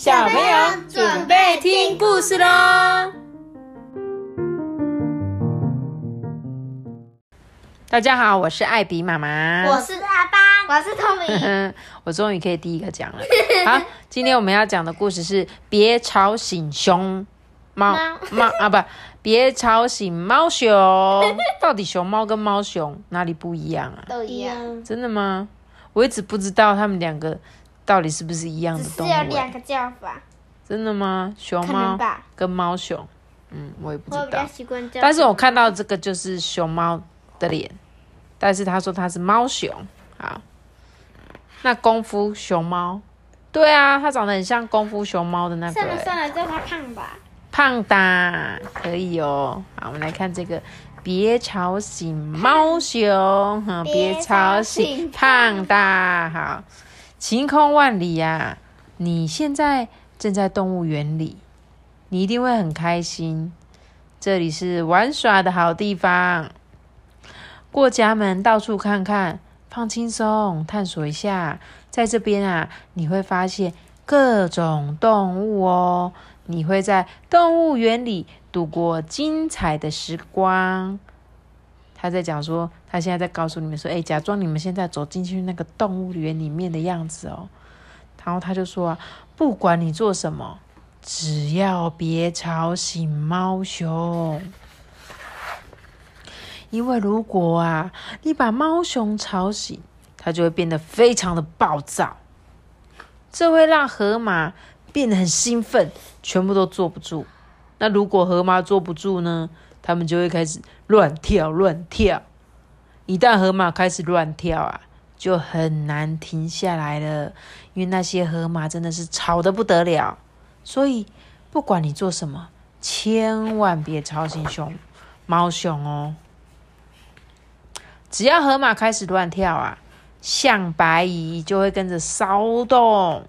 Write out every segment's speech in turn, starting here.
小朋友准备听故事喽！大家好，我是艾比妈妈，我是阿巴，我是 Tommy。我终于可以第一个讲了。好，今天我们要讲的故事是《别吵醒熊猫猫啊，不，别吵醒猫熊》。到底熊猫跟猫熊哪里不一样啊？都一样。真的吗？我一直不知道他们两个到底是不是一样的动物。只有两个叫法。真的吗？熊猫跟猫熊，嗯，我也不知道。但是我看到这个就是熊猫的脸，但是他说他是猫熊。好，那功夫熊猫，对啊，它长得很像功夫熊猫的那个。算了算了，叫它胖吧。胖的可以哦。好，我们来看这个，别吵醒猫熊，哈，别吵醒胖的。好，晴空万里呀，你现在。正在动物园里，你一定会很开心。这里是玩耍的好地方。过家门，到处看看，放轻松，探索一下。在这边啊，你会发现各种动物哦。你会在动物园里度过精彩的时光。他在讲说，他现在在告诉你们说，哎，假装你们现在走进去那个动物园里面的样子哦。然后他就说。不管你做什么，只要别吵醒猫熊，因为如果啊，你把猫熊吵醒，它就会变得非常的暴躁，这会让河马变得很兴奋，全部都坐不住。那如果河马坐不住呢，他们就会开始乱跳乱跳。一旦河马开始乱跳啊！就很难停下来了，因为那些河马真的是吵得不得了。所以不管你做什么，千万别吵醒熊猫熊哦。只要河马开始乱跳啊，象白蚁就会跟着骚动，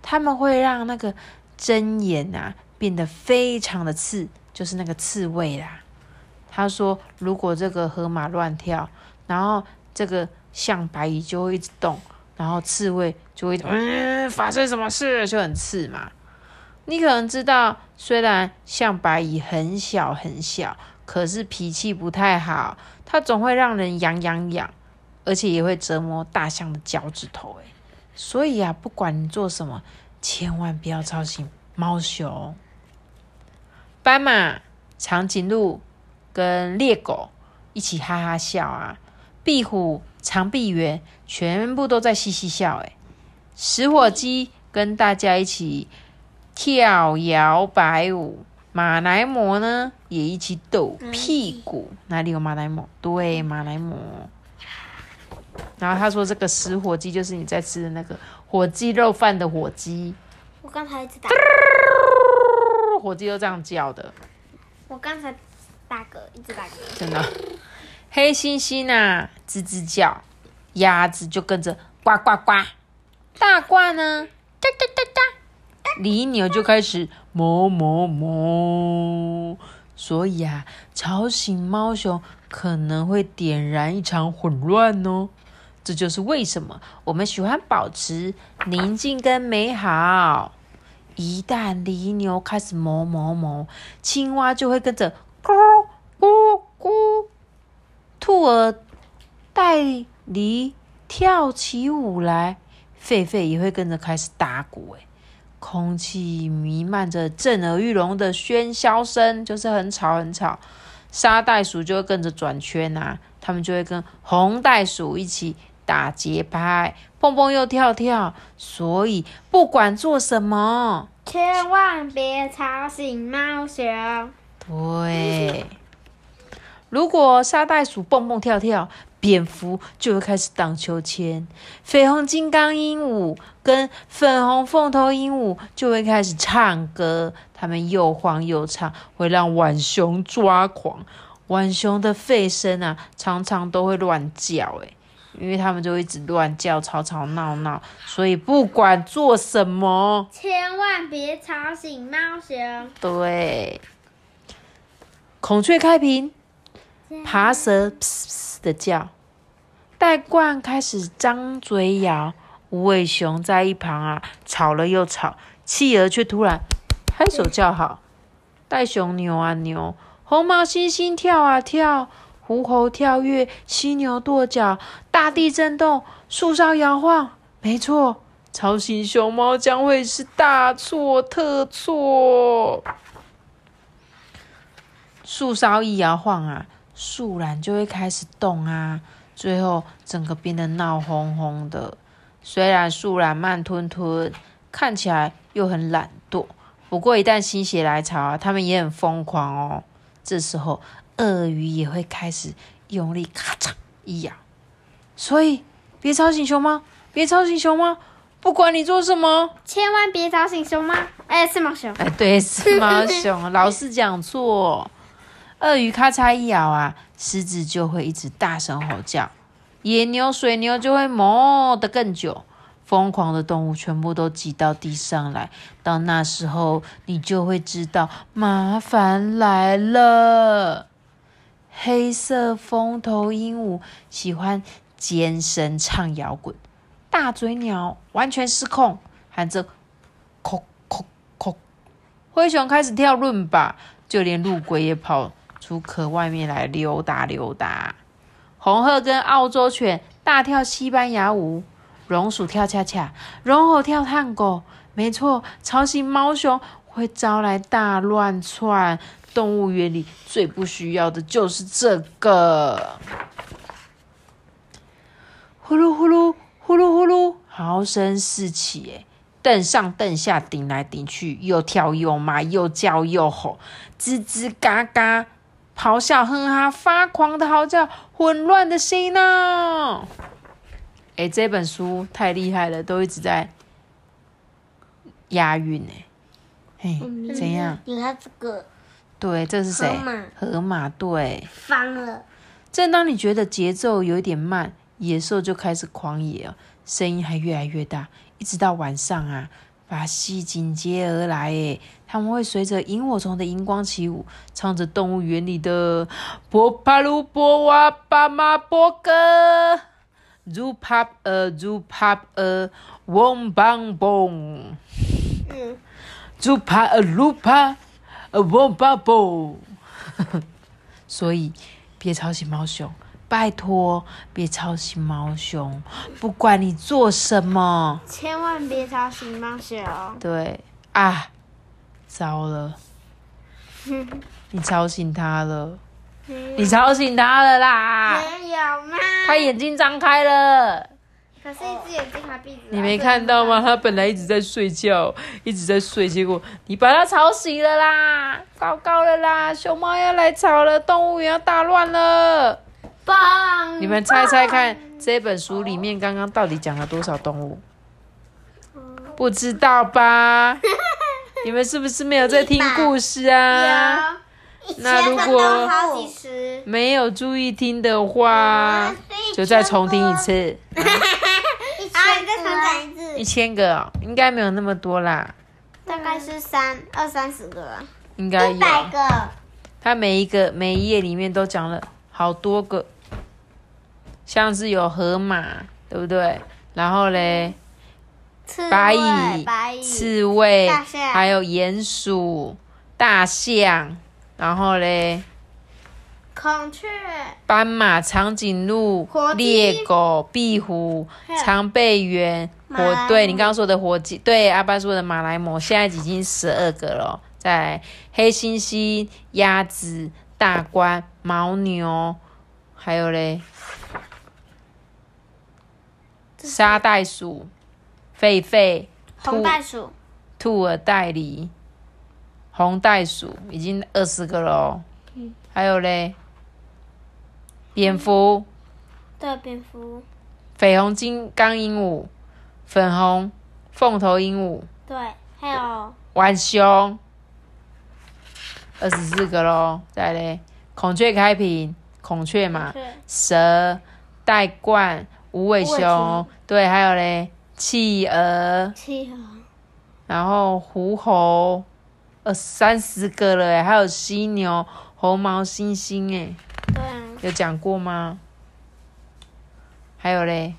他们会让那个针眼啊变得非常的刺，就是那个刺猬啦。他说，如果这个河马乱跳，然后这个。象白蚁就会一直动，然后刺猬就会嗯发生什么事就很刺嘛。你可能知道，虽然象白蚁很小很小，可是脾气不太好，它总会让人痒痒痒，而且也会折磨大象的脚趾头。诶所以啊，不管你做什么，千万不要吵醒猫熊、斑马、长颈鹿跟猎狗一起哈哈笑啊，壁虎。长臂猿全部都在嘻嘻笑，哎，食火鸡跟大家一起跳摇摆舞，马来貘呢也一起抖屁股，哪里有马来貘？对，马来貘。然后他说这个食火鸡就是你在吃的那个火鸡肉饭的火鸡。我刚才一直打，火鸡都这样叫的。我刚才打嗝，一直打嗝。真的。黑猩猩啊，吱吱叫；鸭子就跟着呱呱呱；大褂呢，哒哒哒哒；犁牛就开始哞哞哞。所以啊，吵醒猫熊可能会点燃一场混乱哦。这就是为什么我们喜欢保持宁静跟美好。一旦犁牛开始哞哞哞，青蛙就会跟着咕咕咕。兔儿带犁跳起舞来，狒狒也会跟着开始打鼓。哎，空气弥漫着震耳欲聋的喧嚣声，就是很吵很吵。沙袋鼠就会跟着转圈啊，他们就会跟红袋鼠一起打节拍，蹦蹦又跳跳。所以不管做什么，千万别吵醒猫熊。对。如果沙袋鼠蹦蹦跳跳，蝙蝠就会开始荡秋千；绯红金刚鹦鹉跟粉红凤头鹦鹉就会开始唱歌。它们又晃又唱，会让浣熊抓狂。浣熊的吠声啊，常常都会乱叫，诶因为他们就一直乱叫，吵吵闹闹。所以不管做什么，千万别吵醒猫熊。对，孔雀开屏。爬蛇噗噗的叫，袋冠开始张嘴咬，无尾熊在一旁啊，吵了又吵，企鹅却突然拍手叫好，袋熊扭啊扭，红毛猩猩跳啊跳，狐猴跳跃，犀牛跺脚，大地震动，树梢摇晃。没错，超型熊猫将会是大错特错。树梢一摇晃啊，树懒就会开始动啊，最后整个变得闹哄哄的。虽然树懒慢吞吞，看起来又很懒惰，不过一旦心血来潮啊，它们也很疯狂哦。这时候，鳄鱼也会开始用力咔嚓一咬。所以，别吵醒熊猫，别吵醒熊猫，不管你做什么，千万别吵醒熊猫，哎，是猫熊。哎，对，是猫熊，老是讲错。鳄鱼咔嚓一咬啊，狮子就会一直大声吼叫，野牛、水牛就会哞得更久，疯狂的动物全部都挤到地上来。到那时候，你就会知道麻烦来了。黑色风头鹦鹉喜欢尖声唱摇滚，大嘴鸟完全失控，喊着“叩叩叩”，灰熊开始跳伦巴，就连陆龟也跑。出壳外面来溜达溜达，红鹤跟澳洲犬大跳西班牙舞，榕鼠跳恰恰，绒猴跳探戈。没错，吵醒猫熊会招来大乱窜。动物园里最不需要的就是这个。呼噜呼噜呼噜呼噜，嚎声四起，哎，蹬上蹬下，顶来顶去，又跳又骂，又叫又吼，吱吱嘎嘎。咆哮、哼哈、发狂的嚎叫、混乱的心闹。哎，这本书太厉害了，都一直在押韵哎。嘿，怎样？你看这个。对，这是谁？河马。河马对。方了。正当你觉得节奏有点慢，野兽就开始狂野了，声音还越来越大，一直到晚上啊。把戏紧接而来，诶，他们会随着萤火虫的荧光起舞，唱着动物园里的波帕鲁波瓦巴马波歌，zoo pop a zoo pop a wong bang bong，嗯，zoo pop a zoo pop a bang bong，所以别吵醒猫熊。拜托，别吵醒猫熊！不管你做什么，千万别吵醒猫熊。对啊，糟了，你吵醒它了，你吵醒它了啦！没有吗？它眼睛张开了，可是一只眼睛还闭着。你没看到吗？他本来一直在睡觉，一直在睡，结果你把他吵醒了啦！糟糕了啦，熊猫要来吵了，动物园要大乱了。你们猜猜看，这本书里面刚刚到底讲了多少动物？不知道吧？你们是不是没有在听故事啊？那如果没有注意听的话，就再重听一次。一千个，一千个，应该没有那么多啦。大概是三二三十个。应该有。一百个。它每一个每一页里面都讲了好多个。像是有河马，对不对？然后嘞，白蚁、刺猬，还有鼹鼠、大象，然后嘞，孔雀、斑马、长颈鹿、猎狗、壁虎、长背猿、火对，你刚刚说的火鸡，对，阿爸说的马来貘，现在已经十二个了。在黑猩猩、鸭子、大关、牦牛，还有嘞。沙袋鼠、狒狒、红袋鼠、兔耳袋狸、红袋鼠，已经二十个了。嗯，还有嘞，蝙蝠。对，蝙蝠。绯红金刚鹦鹉、粉红凤头鹦鹉。对，还有。浣熊。二十四个喽，再嘞，孔雀开屏，孔雀嘛，蛇、带冠。无尾熊，对，还有嘞，企鹅，企鹅，然后狐猴，呃，三十个了哎，还有犀牛、红毛猩猩哎，对啊，有讲过吗？还有嘞，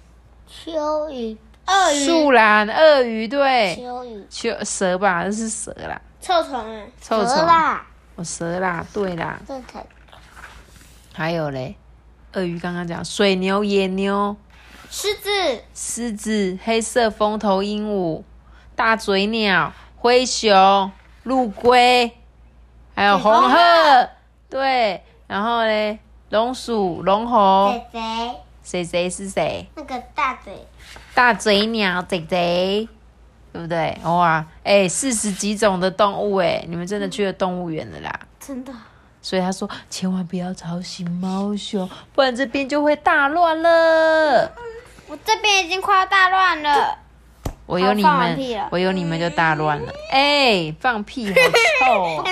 蚯蚓，鳄鱼、树懒、鳄鱼，对，秋鱼、秋蛇吧，那是蛇啦，臭虫啊，臭虫，啦，哦，蛇啦，对啦，这才还有嘞，鳄鱼刚刚讲水牛、野牛、狮子、狮子、黑色风头鹦鹉、大嘴鸟、灰熊、陆龟，还有红红鹤，对，然后嘞，龙鼠、龙猴，贼贼，谁谁是谁？那个大嘴，大嘴鸟、贼贼，对不对？哇，哎，四十几种的动物，哎，你们真的去了动物园了啦。真的，所以他说，千万不要吵醒猫熊，不然这边就会大乱了。我这边已经快要大乱了。我有你们，我有你们就大乱了。哎、放屁好臭、哦！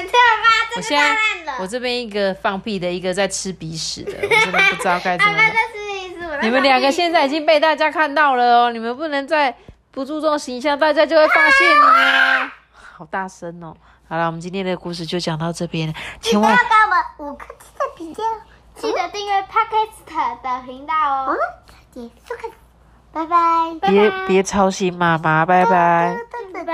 我现在。我这边一个放屁的，一个在吃鼻屎的，我真的 不知道该怎啊，么你们两个现在已经被大家看到了哦，你们不能再不注重形象，大家就会发现你啊！好大声哦！好了，我们今天的故事就讲到这边，千万不要给我们五颗星的评价，记得订阅 Podcast 的频道哦。结束看，拜拜，别别操心妈妈，拜拜。拜拜。